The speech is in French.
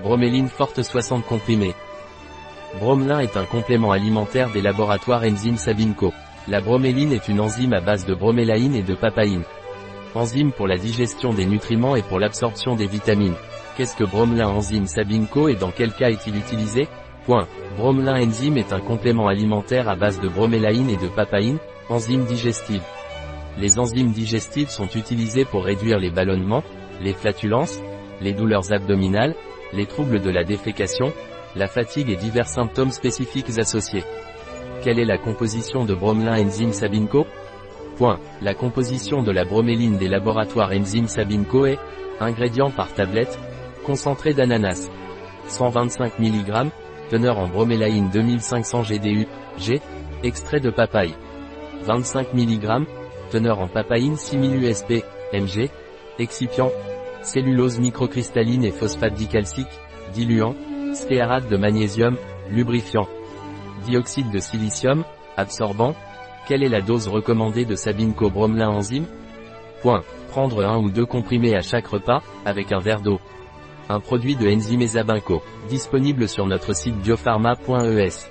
Broméline forte 60 comprimés. Bromelin est un complément alimentaire des laboratoires enzymes Sabinco. La broméline est une enzyme à base de bromélaïne et de papaïne. Enzyme pour la digestion des nutriments et pour l'absorption des vitamines. Qu'est-ce que bromelin enzyme Sabinco et dans quel cas est-il utilisé? Point. Bromelin enzyme est un complément alimentaire à base de bromélaïne et de papaïne, enzyme digestive. Les enzymes digestives sont utilisées pour réduire les ballonnements, les flatulences, les douleurs abdominales, les troubles de la défécation, la fatigue et divers symptômes spécifiques associés. Quelle est la composition de bromelin enzyme Sabinco? Point. La composition de la broméline des laboratoires enzyme Sabinco est Ingrédients par tablette Concentré d'ananas 125 mg Teneur en bromélaïne 2500 GDU, G Extrait de papaye 25 mg Teneur en papaïne 6000 USP, mg Excipient Cellulose microcristalline et phosphate dicalcique, diluant Stéarate de magnésium, lubrifiant. Dioxyde de silicium, absorbant. Quelle est la dose recommandée de Sabinco bromelin enzyme Point. Prendre un ou deux comprimés à chaque repas, avec un verre d'eau. Un produit de Enzyme Sabinco, disponible sur notre site biopharma.es.